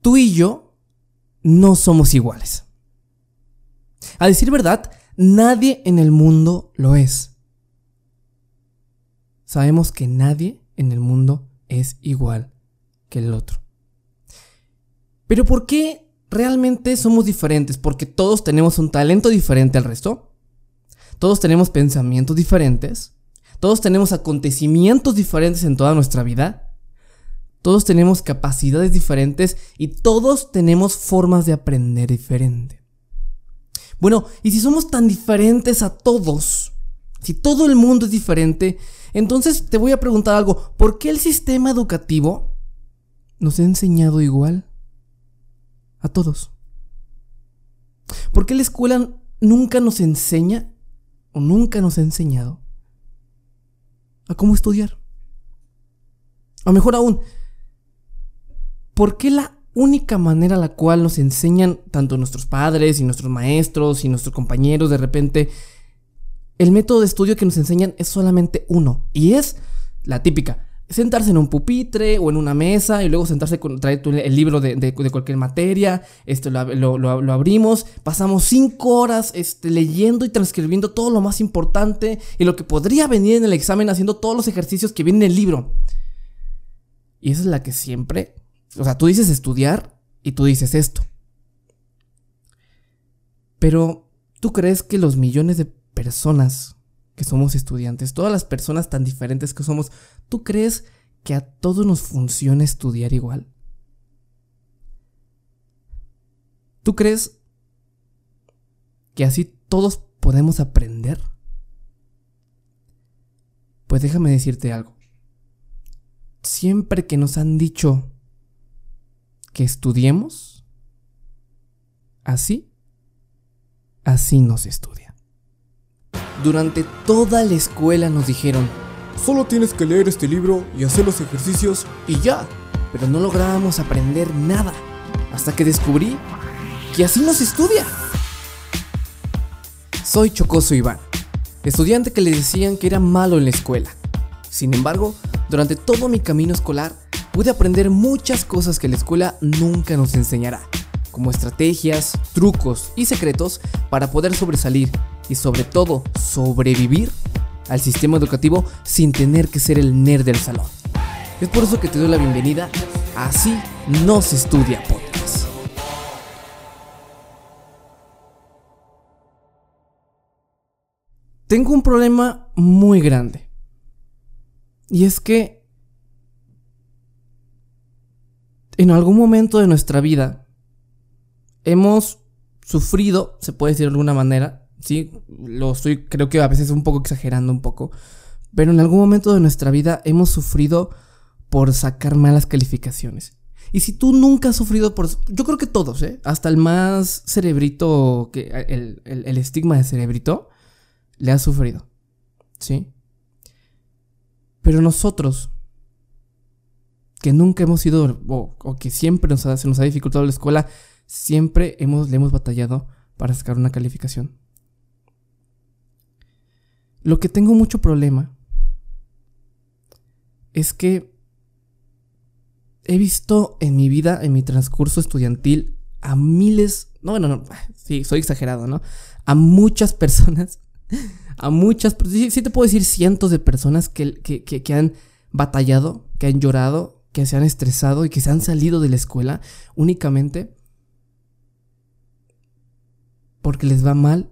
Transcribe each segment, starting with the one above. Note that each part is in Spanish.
tú y yo no somos iguales. A decir verdad, nadie en el mundo lo es. Sabemos que nadie en el mundo es igual que el otro. Pero ¿por qué realmente somos diferentes? Porque todos tenemos un talento diferente al resto. Todos tenemos pensamientos diferentes. Todos tenemos acontecimientos diferentes en toda nuestra vida. Todos tenemos capacidades diferentes y todos tenemos formas de aprender diferente. Bueno, y si somos tan diferentes a todos, si todo el mundo es diferente, entonces te voy a preguntar algo, ¿por qué el sistema educativo nos ha enseñado igual a todos? ¿Por qué la escuela nunca nos enseña o nunca nos ha enseñado a cómo estudiar? O mejor aún, ¿por qué la única manera la cual nos enseñan tanto nuestros padres y nuestros maestros y nuestros compañeros de repente, el método de estudio que nos enseñan es solamente uno, y es la típica. Sentarse en un pupitre o en una mesa y luego sentarse con traer el libro de, cualquier materia, este, lo, abrimos, pasamos cinco horas este, leyendo y transcribiendo todo lo más importante y lo que podría venir en el examen haciendo todos los ejercicios que vienen en el libro. Y esa es la que siempre o sea, tú dices estudiar y tú dices esto. Pero, ¿tú crees que los millones de personas que somos estudiantes, todas las personas tan diferentes que somos, ¿tú crees que a todos nos funciona estudiar igual? ¿Tú crees que así todos podemos aprender? Pues déjame decirte algo. Siempre que nos han dicho que estudiemos, así, así nos estudia. Durante toda la escuela nos dijeron, solo tienes que leer este libro y hacer los ejercicios y ya. Pero no lográbamos aprender nada hasta que descubrí que así nos estudia. Soy Chocoso Iván, estudiante que le decían que era malo en la escuela. Sin embargo, durante todo mi camino escolar pude aprender muchas cosas que la escuela nunca nos enseñará, como estrategias, trucos y secretos para poder sobresalir y sobre todo sobrevivir al sistema educativo sin tener que ser el nerd del salón. Es por eso que te doy la bienvenida a Así no se estudia podcast. Tengo un problema muy grande. Y es que en algún momento de nuestra vida hemos sufrido, se puede decir de alguna manera, sí, lo estoy, creo que a veces un poco exagerando un poco, pero en algún momento de nuestra vida hemos sufrido por sacar malas calificaciones. Y si tú nunca has sufrido por... Yo creo que todos, ¿eh? Hasta el más cerebrito, el, el estigma de cerebrito, le ha sufrido. ¿Sí? Pero nosotros, que nunca hemos sido, o, que siempre se nos ha dificultado la escuela, siempre hemos, le hemos batallado para sacar una calificación. Lo que tengo mucho problema es que he visto en mi vida, en mi transcurso estudiantil, a miles, no, bueno, no, sí, soy exagerado, ¿no? A muchas personas, a muchas, sí, sí te puedo decir cientos de personas que, que, que han batallado, que han llorado, que se han estresado y que se han salido de la escuela únicamente porque les va mal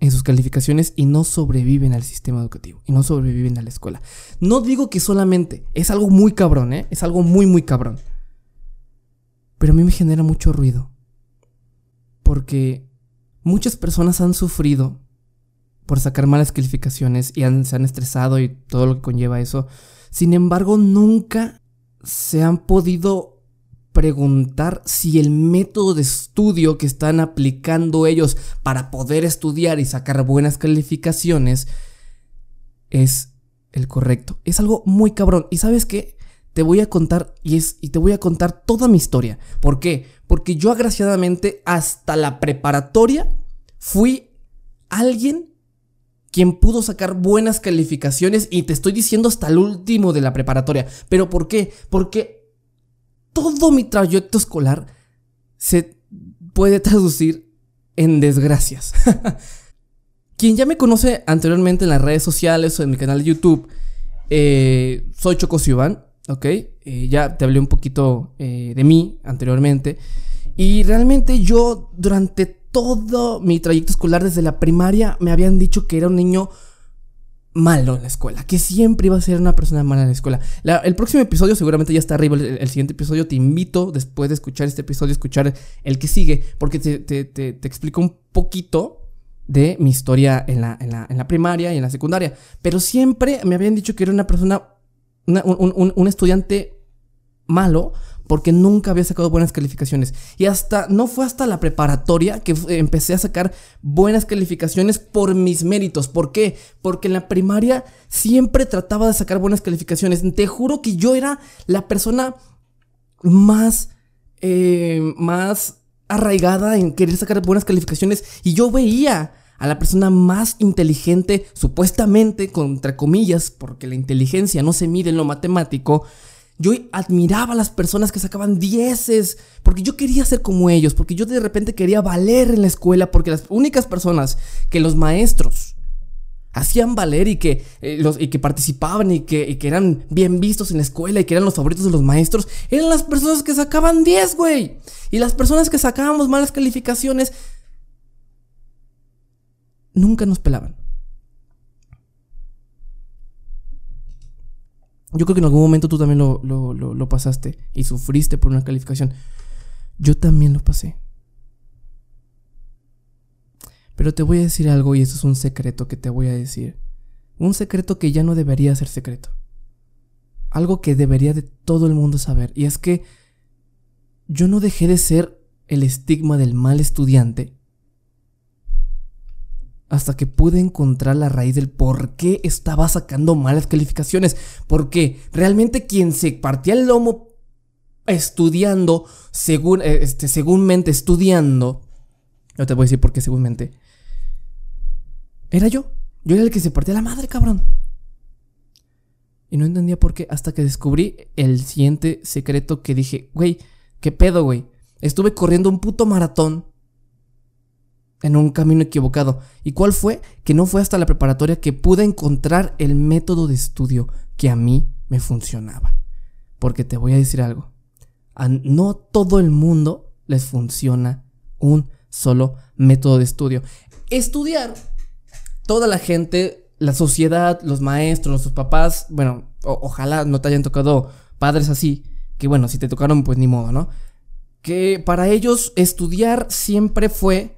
en sus calificaciones y no sobreviven al sistema educativo y no sobreviven a la escuela. No digo que solamente, es algo muy cabrón, ¿eh? Es algo muy, muy cabrón. Pero a mí me genera mucho ruido. Porque muchas personas han sufrido por sacar malas calificaciones y se han estresado y todo lo que conlleva eso sin embargo, nunca se han podido preguntar si el método de estudio que están aplicando ellos para poder estudiar y sacar buenas calificaciones es el correcto. Es algo muy cabrón. ¿Y sabes qué? Te voy a contar y, es, y te voy a contar toda mi historia. ¿Por qué? Porque yo agraciadamente hasta la preparatoria fui alguien quien pudo sacar buenas calificaciones y te estoy diciendo hasta el último de la preparatoria. ¿Pero por qué? Porque todo mi trayecto escolar se puede traducir en desgracias. Quien ya me conoce anteriormente en las redes sociales o en mi canal de YouTube, eh, soy Choco Iván, ¿ok? Eh, ya te hablé un poquito eh, de mí anteriormente. Y realmente yo durante todo mi trayecto escolar desde la primaria me habían dicho que era un niño malo en la escuela, que siempre iba a ser una persona mala en la escuela. el próximo episodio seguramente ya está arriba, el, siguiente episodio te invito después de escuchar este episodio a escuchar el que sigue, porque te, te, explico un poquito de mi historia en la, primaria y en la secundaria. Pero siempre me habían dicho que era una persona, un estudiante malo, porque nunca había sacado buenas calificaciones. Y hasta, no fue hasta la preparatoria que empecé a sacar buenas calificaciones por mis méritos. ¿Por qué? Porque en la primaria siempre trataba de sacar buenas calificaciones. Te juro que yo era la persona más, eh, más arraigada en querer sacar buenas calificaciones. Y yo veía a la persona más inteligente, supuestamente, contra comillas, porque la inteligencia no se mide en lo matemático, yo admiraba a las personas que sacaban dieces, porque yo quería ser como ellos, porque yo de repente quería valer en la escuela, porque las únicas personas que los maestros hacían valer y que, eh, los, y que participaban y que, y que, eran bien vistos en la escuela y que eran los favoritos de los maestros, eran las personas que sacaban 10, güey. Y las personas que sacábamos malas calificaciones nunca nos pelaban. Yo creo que en algún momento tú también lo, pasaste y sufriste por una calificación. Yo también lo pasé. Pero te voy a decir algo y eso es un secreto que te voy a decir. Un secreto que ya no debería ser secreto. Algo que debería de todo el mundo saber. Y es que yo no dejé de ser el estigma del mal estudiante hasta que pude encontrar la raíz del por qué estaba sacando malas calificaciones. Porque realmente quien se partía el lomo estudiando, según, eh, este, segúnmente estudiando, no te voy a decir por qué segúnmente, era yo. Yo era el que se partía la madre, cabrón. Y no entendía por qué hasta que descubrí el siguiente secreto que dije, güey, ¿qué pedo, güey? Estuve corriendo un puto maratón en un camino equivocado. ¿Y cuál fue? Que no fue hasta la preparatoria que pude encontrar el método de estudio que a mí me funcionaba. Porque te voy a decir algo. A no todo el mundo les funciona un solo método de estudio. Estudiar, toda la gente, la sociedad, los maestros, sus papás, bueno, ojalá no te hayan tocado padres así, que bueno, si te tocaron, pues ni modo, ¿no? Que para ellos estudiar siempre fue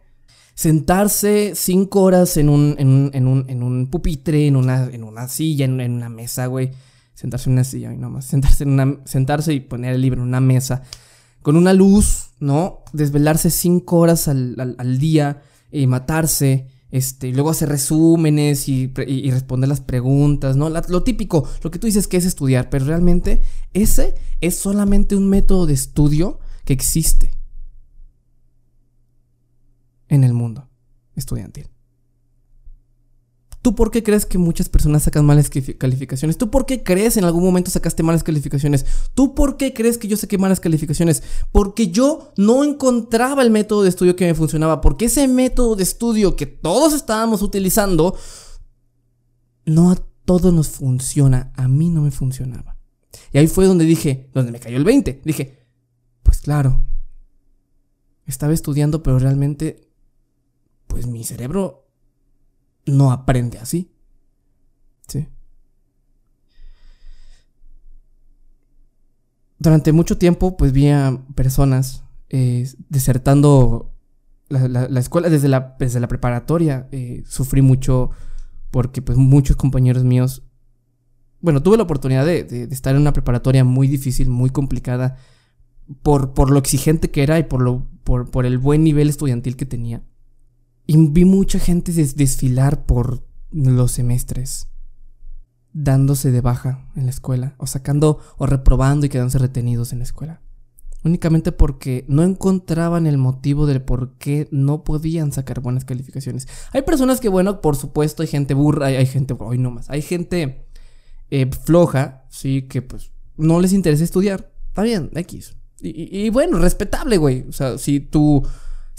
sentarse cinco horas en un, en un, en un, en un pupitre, en una, en una silla, en, una mesa, güey. Sentarse en una silla, y nomás. Sentarse, en una, sentarse y poner el libro en una mesa. Con una luz, ¿no? Desvelarse cinco horas al, al, día y matarse. Este, y luego hacer resúmenes y, y, responder las preguntas, ¿no? lo típico, lo que tú dices que es estudiar, pero realmente ese es solamente un método de estudio que existe en el mundo estudiantil. ¿Tú por qué crees que muchas personas sacan malas calificaciones? ¿Tú por qué crees en algún momento sacaste malas calificaciones? ¿Tú por qué crees que yo saqué malas calificaciones? Porque yo no encontraba el método de estudio que me funcionaba. Porque ese método de estudio que todos estábamos utilizando, no a todos nos funciona. A mí no me funcionaba. Y ahí fue donde dije, donde me cayó el 20. Dije, pues claro, estaba estudiando, pero realmente pues mi cerebro no aprende así. Sí. Durante mucho tiempo, pues vi a personas eh, desertando la, escuela desde la, desde la preparatoria. Eh, sufrí mucho porque pues muchos compañeros míos... Bueno, tuve la oportunidad de, estar en una preparatoria muy difícil, muy complicada, por, por lo exigente que era y por, lo, por, por el buen nivel estudiantil que tenía. Y vi mucha gente desfilar por los semestres, dándose de baja en la escuela, o sacando o reprobando y quedándose retenidos en la escuela. Únicamente porque no encontraban el motivo del por qué no podían sacar buenas calificaciones. Hay personas que, bueno, por supuesto, hay gente burra, hay, gente, hoy no más, hay gente eh, floja, sí, que pues no les interesa estudiar. Está bien, X. Y, bueno, respetable, güey. O sea, si tú.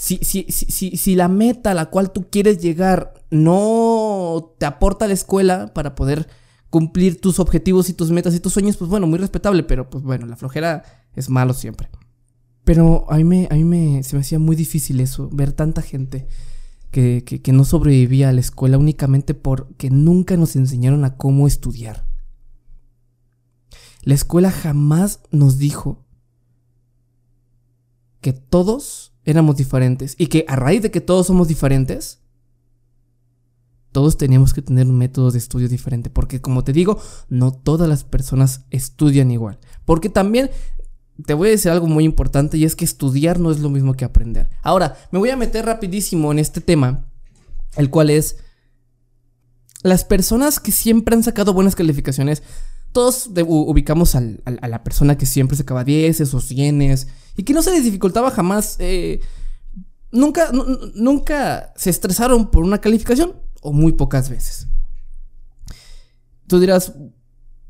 Si, si, si, si, la meta a la cual tú quieres llegar no te aporta la escuela para poder cumplir tus objetivos y tus metas y tus sueños, pues bueno, muy respetable, pero pues bueno, la flojera es malo siempre. Pero a mí, me, a mí me, se me hacía muy difícil eso, ver tanta gente que, que no sobrevivía a la escuela únicamente porque nunca nos enseñaron a cómo estudiar. La escuela jamás nos dijo que todos éramos diferentes y que a raíz de que todos somos diferentes, todos teníamos que tener un método de estudio diferente, porque como te digo, no todas las personas estudian igual. Porque también te voy a decir algo muy importante y es que estudiar no es lo mismo que aprender. Ahora, me voy a meter rapidísimo en este tema, el cual es las personas que siempre han sacado buenas calificaciones todos ubicamos a la persona que siempre sacaba 10 o 100 y que no se les dificultaba jamás. Eh, nunca, nunca se estresaron por una calificación o muy pocas veces. Tú dirás,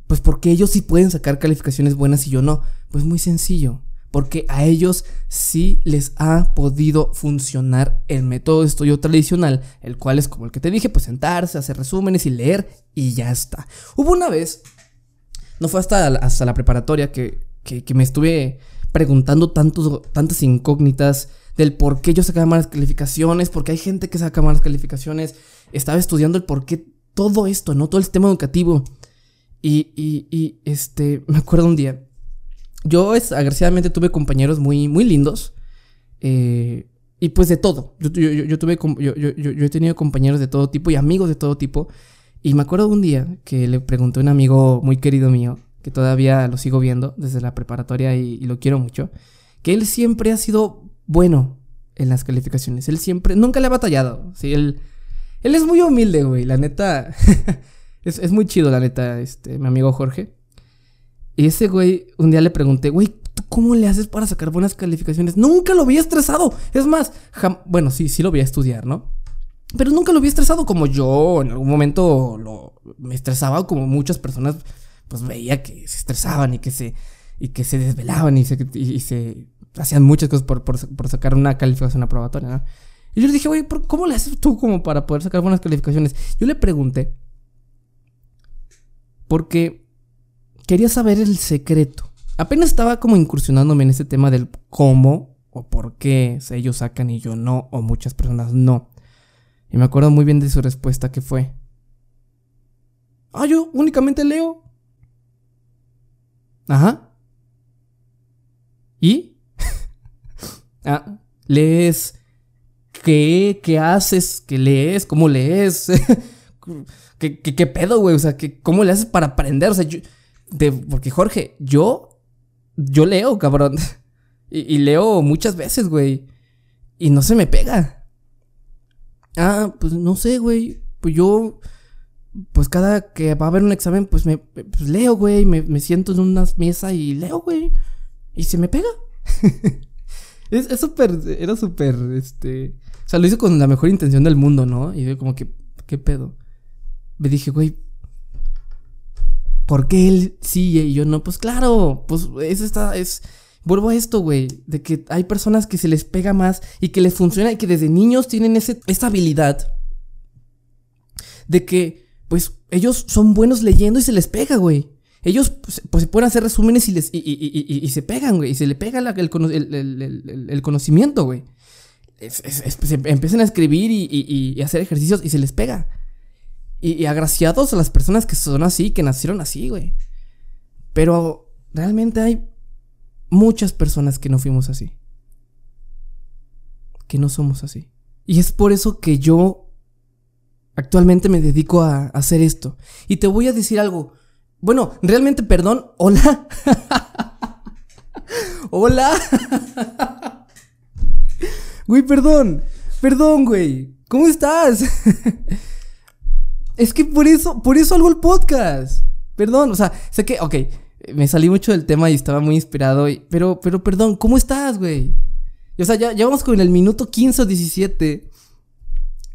pues porque ellos sí pueden sacar calificaciones buenas y yo no. Pues muy sencillo. Porque a ellos sí les ha podido funcionar el método de estudio tradicional, el cual es como el que te dije, pues sentarse, hacer resúmenes y leer y ya está. Hubo una vez no fue hasta, hasta la preparatoria que, me estuve preguntando tantos, tantas incógnitas del por qué yo sacaba malas calificaciones, porque hay gente que saca malas calificaciones. Estaba estudiando el por qué todo esto, ¿no? Todo el sistema educativo. Y, y, este, me acuerdo un día. Yo, es, tuve compañeros muy, muy lindos. Eh, y pues de todo. Yo, yo, tuve, yo, yo, he tenido compañeros de todo tipo y amigos de todo tipo. Y me acuerdo un día que le pregunté a un amigo muy querido mío, que todavía lo sigo viendo desde la preparatoria y, lo quiero mucho, que él siempre ha sido bueno en las calificaciones. Él siempre, nunca le ha batallado. Sí, él, él es muy humilde, güey. La neta, es, muy chido, la neta, este, mi amigo Jorge. Y ese güey, un día le pregunté, güey, ¿tú cómo le haces para sacar buenas calificaciones? Nunca lo había estresado. Es más, bueno, sí, sí lo voy a estudiar, ¿no? Pero nunca lo había estresado como yo en algún momento lo, me estresaba como muchas personas pues veía que se estresaban y que se, y que se desvelaban y se, hacían muchas cosas por, por, sacar una calificación aprobatoria. Y yo le dije, güey, ¿cómo le haces tú como para poder sacar buenas calificaciones? Yo le pregunté porque quería saber el secreto. Apenas estaba como incursionándome en ese tema del cómo o por qué ellos sacan y yo no, o muchas personas no. Y me acuerdo muy bien de su respuesta que fue. Ah, yo únicamente leo. Ajá. ¿Y? ah, lees. ¿Qué? ¿Qué haces? ¿Qué lees? ¿Cómo lees? ¿Qué, qué, pedo, güey? O sea, ¿cómo le haces para aprender? O sea, yo, porque Jorge, yo, yo leo, cabrón. y leo muchas veces, güey. Y no se me pega. Ah, pues no sé, güey. Pues yo, pues cada que va a haber un examen, pues me pues leo, güey. Me, siento en una mesa y leo, güey. Y se me pega. es súper, era súper, este... O sea, lo hice con la mejor intención del mundo, ¿no? Y como que, ¿qué pedo? Me dije, güey, ¿por qué él sí y yo no? Pues claro, pues es esta, es Vuelvo a esto, güey, de que hay personas que se les pega más y que les funciona y que desde niños tienen ese, esa habilidad de que, pues, ellos son buenos leyendo y se les pega, güey. Ellos pues, pues pueden hacer resúmenes y, les, y, se pegan, güey, y se le pega el, el, conocimiento, güey. empiezan a escribir y, hacer ejercicios y se les pega. y agraciados a las personas que son así, que nacieron así, güey. Pero realmente hay muchas personas que no fuimos así. Que no somos así. Y es por eso que yo actualmente me dedico a hacer esto. Y te voy a decir algo. Bueno, realmente, perdón. Hola. Hola. Güey, perdón. Perdón, güey. ¿Cómo estás? es que por eso, por eso hago el podcast. Perdón, o sea, sé que, ok, me salí mucho del tema y estaba muy inspirado. pero, pero, perdón, ¿cómo estás, güey? O sea, ya, ya vamos con el minuto 15 o 17.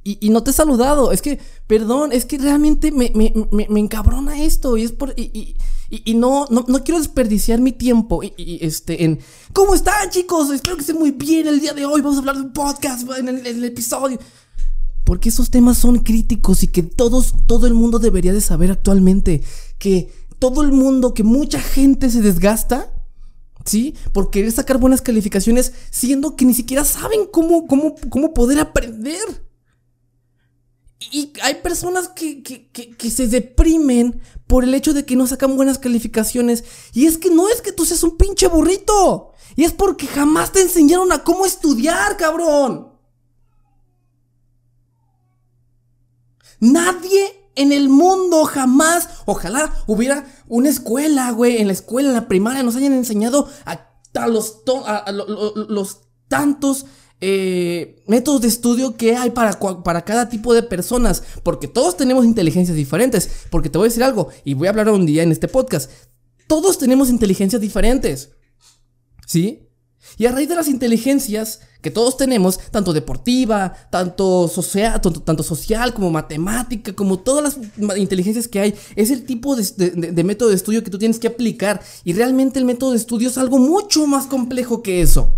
y, no te he saludado. Es que, perdón, es que realmente me, me, me, encabrona esto. Y es por. Y, y no, no, no, quiero desperdiciar mi tiempo y, este, en. ¿Cómo están, chicos? Espero que estén muy bien el día de hoy. Vamos a hablar de un podcast en el, episodio. Porque esos temas son críticos y que todos, todo el mundo debería de saber actualmente. Que todo el mundo, que mucha gente se desgasta ¿sí? Por querer sacar buenas calificaciones siendo que ni siquiera saben cómo, cómo, cómo poder aprender. Y hay personas que, que, se deprimen por el hecho de que no sacan buenas calificaciones. Y es que no es que tú seas un pinche burrito. Y es porque jamás te enseñaron a cómo estudiar, cabrón. Nadie en el mundo jamás, ojalá hubiera una escuela, güey, en la escuela, en la primaria, nos hayan enseñado a, los, tantos eh, métodos de estudio que hay para, para cada tipo de personas, porque todos tenemos inteligencias diferentes, porque te voy a decir algo, y voy a hablar un día en este podcast, todos tenemos inteligencias diferentes, ¿sí? Y a raíz de las inteligencias que todos tenemos, tanto deportiva, tanto social, como matemática, como todas las inteligencias que hay, es el tipo de, método de estudio que tú tienes que aplicar. Y realmente el método de estudio es algo mucho más complejo que eso.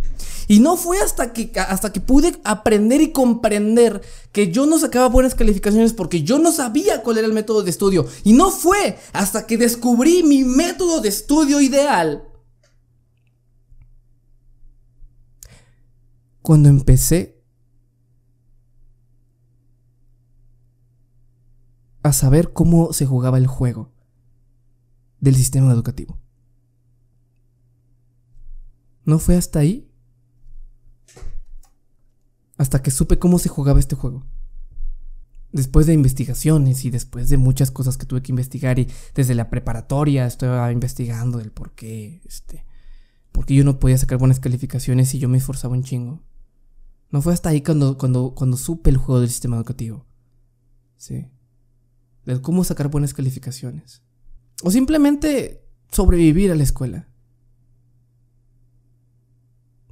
Y no fue hasta que, hasta que pude aprender y comprender que yo no sacaba buenas calificaciones porque yo no sabía cuál era el método de estudio. Y no fue hasta que descubrí mi método de estudio ideal cuando empecé a saber cómo se jugaba el juego del sistema educativo. No fue hasta ahí, hasta que supe cómo se jugaba este juego. Después de investigaciones y después de muchas cosas que tuve que investigar y desde la preparatoria estaba investigando el por qué, este, por qué yo no podía sacar buenas calificaciones y yo me esforzaba un chingo. No fue hasta ahí cuando, cuando, cuando supe el juego del sistema educativo. Sí. De cómo sacar buenas calificaciones. O simplemente sobrevivir a la escuela.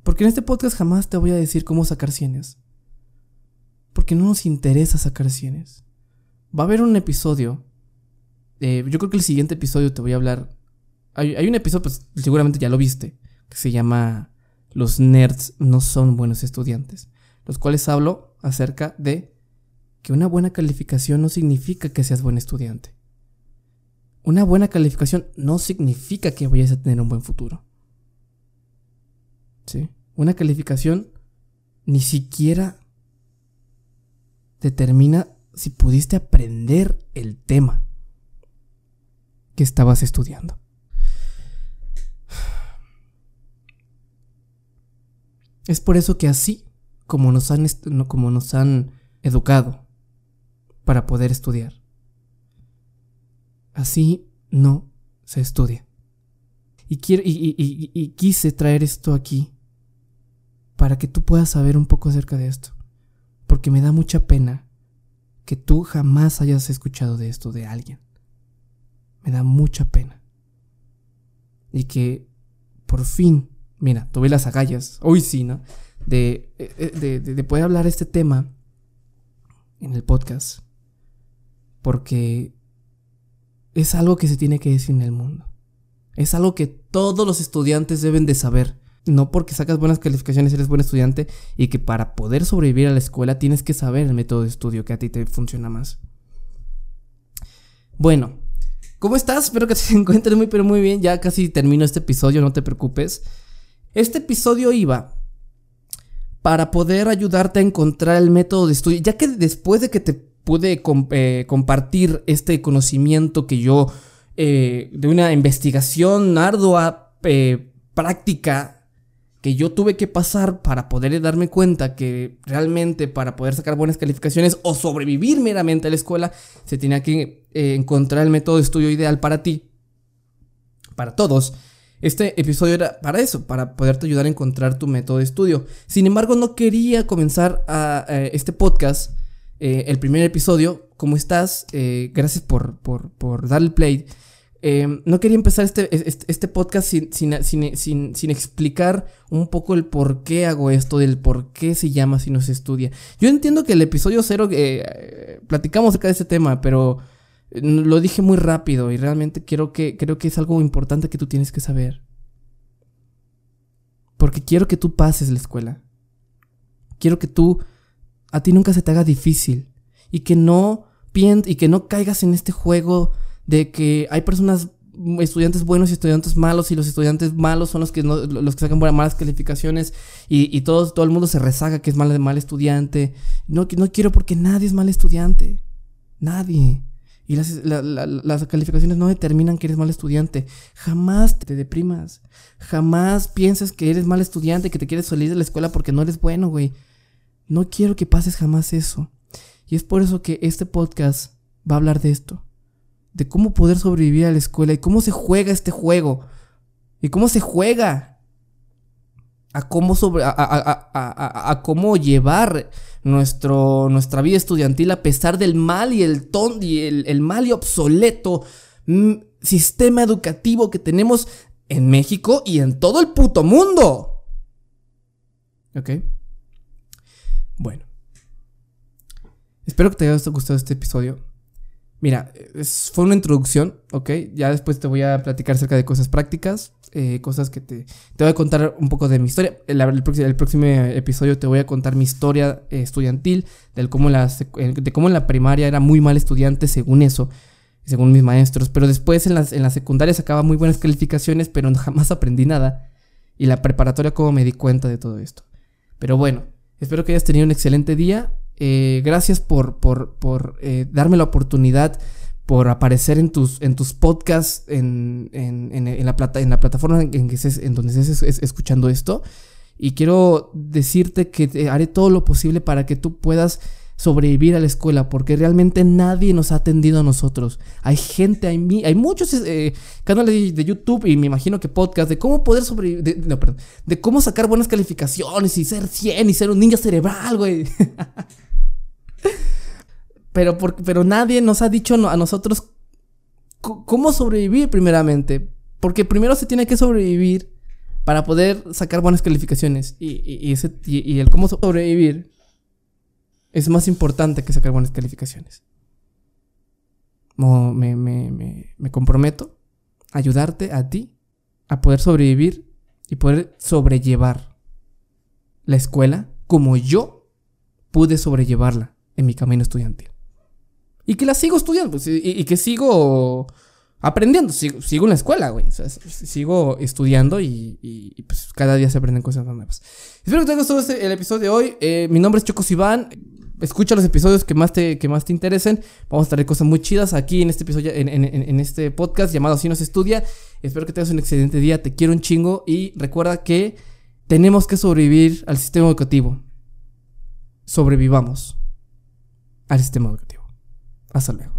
Porque en este podcast jamás te voy a decir cómo sacar cienes. Porque no nos interesa sacar cienes. Va a haber un episodio. Eh, yo creo que el siguiente episodio te voy a hablar. Hay, hay un episodio, pues seguramente ya lo viste. Que se llama los nerds no son buenos estudiantes, los cuales hablo acerca de que una buena calificación no significa que seas buen estudiante. Una buena calificación no significa que vayas a tener un buen futuro. ¿Sí? Una calificación ni siquiera determina si pudiste aprender el tema que estabas estudiando. Es por eso que así como nos han, como nos han educado para poder estudiar, así no se estudia. Y, quiero, y, quise traer esto aquí para que tú puedas saber un poco acerca de esto. Porque me da mucha pena que tú jamás hayas escuchado de esto de alguien. Me da mucha pena. Y que por fin mira, tuve las agallas, hoy sí, ¿no? De, eh, de, de, poder hablar este tema en el podcast. Porque es algo que se tiene que decir en el mundo. Es algo que todos los estudiantes deben de saber. No porque sacas buenas calificaciones eres buen estudiante y que para poder sobrevivir a la escuela tienes que saber el método de estudio que a ti te funciona más. Bueno, ¿cómo estás? Espero que te encuentres muy pero muy bien. Ya casi termino este episodio, no te preocupes. Este episodio iba para poder ayudarte a encontrar el método de estudio, ya que después de que te pude eh, compartir este conocimiento que yo, eh, de una investigación ardua, eh, práctica, que yo tuve que pasar para poder darme cuenta que realmente para poder sacar buenas calificaciones o sobrevivir meramente a la escuela, se tenía que encontrar el método de estudio ideal para ti, para todos. Este episodio era para eso, para poderte ayudar a encontrar tu método de estudio. Sin embargo, no quería comenzar a, este podcast, eh, el primer episodio. ¿Cómo estás? Eh, gracias por, por, por darle play. Em, no quería empezar este, este, este podcast sin, sin, sin, sin, explicar un poco el por qué hago esto, del por qué se llama si no se estudia. Yo entiendo que el episodio cero eh, platicamos acerca de este tema, pero lo dije muy rápido y realmente quiero que, creo que es algo importante que tú tienes que saber. Porque quiero que tú pases la escuela. Quiero que tú, a ti nunca se te haga difícil y que no y que no caigas en este juego de que hay personas estudiantes buenos y estudiantes malos y los estudiantes malos son los que los que sacan malas calificaciones y, todo, todo el mundo se rezaga que es mal, mal estudiante. No, no quiero porque nadie es mal estudiante. Nadie. Y las, las calificaciones no determinan que eres mal estudiante. Jamás te deprimas. Jamás pienses que eres mal estudiante, que te quieres salir de la escuela porque no eres bueno, güey. No quiero que pases jamás eso. Y es por eso que este podcast va a hablar de esto. De cómo poder sobrevivir a la escuela y cómo se juega este juego. Y cómo se juega. A cómo, sobre, a, cómo llevar nuestro, nuestra vida estudiantil a pesar del mal y el ton y el, mal y obsoleto mm, sistema educativo que tenemos en México y en todo el puto mundo. ¿Ok? Bueno. Espero que te haya gustado este episodio. Mira, fue una introducción, ¿ok? Ya después te voy a platicar acerca de cosas prácticas, eh, cosas que te, te voy a contar un poco de mi historia. El, el, próximo, episodio te voy a contar mi historia eh, estudiantil, del cómo la, de cómo en la primaria era muy mal estudiante según eso, según mis maestros. Pero después en las, en la secundaria sacaba muy buenas calificaciones, pero jamás aprendí nada. Y la preparatoria cómo me di cuenta de todo esto. Pero bueno, espero que hayas tenido un excelente día. Eh, gracias por, por, eh, darme la oportunidad, por aparecer en tus, en tus podcasts, en, la, plata, en la plataforma en, que en donde estés escuchando esto. Y quiero decirte que haré todo lo posible para que tú puedas sobrevivir a la escuela, porque realmente nadie nos ha atendido a nosotros. Hay gente, hay, hay muchos eh, canales de, YouTube y me imagino que podcast de cómo poder sobrevivir, de, no, perdón, de cómo sacar buenas calificaciones y ser 100 y ser un ninja cerebral, güey. pero, pero nadie nos ha dicho a nosotros cómo sobrevivir primeramente. Porque primero se tiene que sobrevivir para poder sacar buenas calificaciones. Y, el cómo sobrevivir es más importante que sacar buenas calificaciones. me comprometo a ayudarte a ti a poder sobrevivir y poder sobrellevar la escuela como yo pude sobrellevarla en mi camino estudiantil. Y que la sigo estudiando, pues, y, que sigo aprendiendo, sigo, en la escuela, güey. sigo estudiando y, pues cada día se aprenden cosas nuevas. Espero que te haya gustado este, el episodio de hoy. Eh, mi nombre es Choco Iván. Escucha los episodios que más, te, que más te interesen. Vamos a traer cosas muy chidas aquí en este episodio, en, en este podcast llamado Así nos estudia. Espero que tengas un excelente día. Te quiero un chingo. Y recuerda que tenemos que sobrevivir al sistema educativo. Sobrevivamos al sistema educativo. Hasta luego.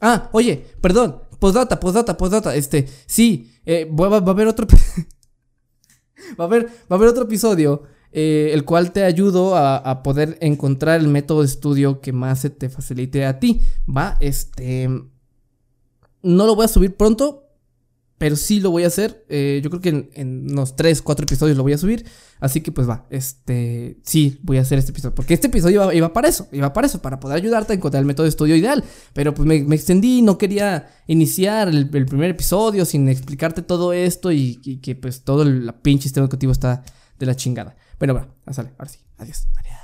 Ah, oye, perdón. Postdata, postdata, postdata. Este, sí, eh, va, a haber otro. va, a haber, va a haber otro episodio. Eh, el cual te ayudo a, a, poder encontrar el método de estudio que más se te facilite a ti. Va, este. No lo voy a subir pronto, pero sí lo voy a hacer. Eh, yo creo que en, unos 3, 4 episodios lo voy a subir. Así que pues va, este, sí, voy a hacer este episodio. Porque este episodio iba, para eso, iba para eso, para poder ayudarte a encontrar el método de estudio ideal. Pero pues me, extendí, no quería iniciar el, primer episodio sin explicarte todo esto y, que pues todo el pinche sistema educativo está de la chingada. Bueno, va, sale, ahora sí, adiós, adiós.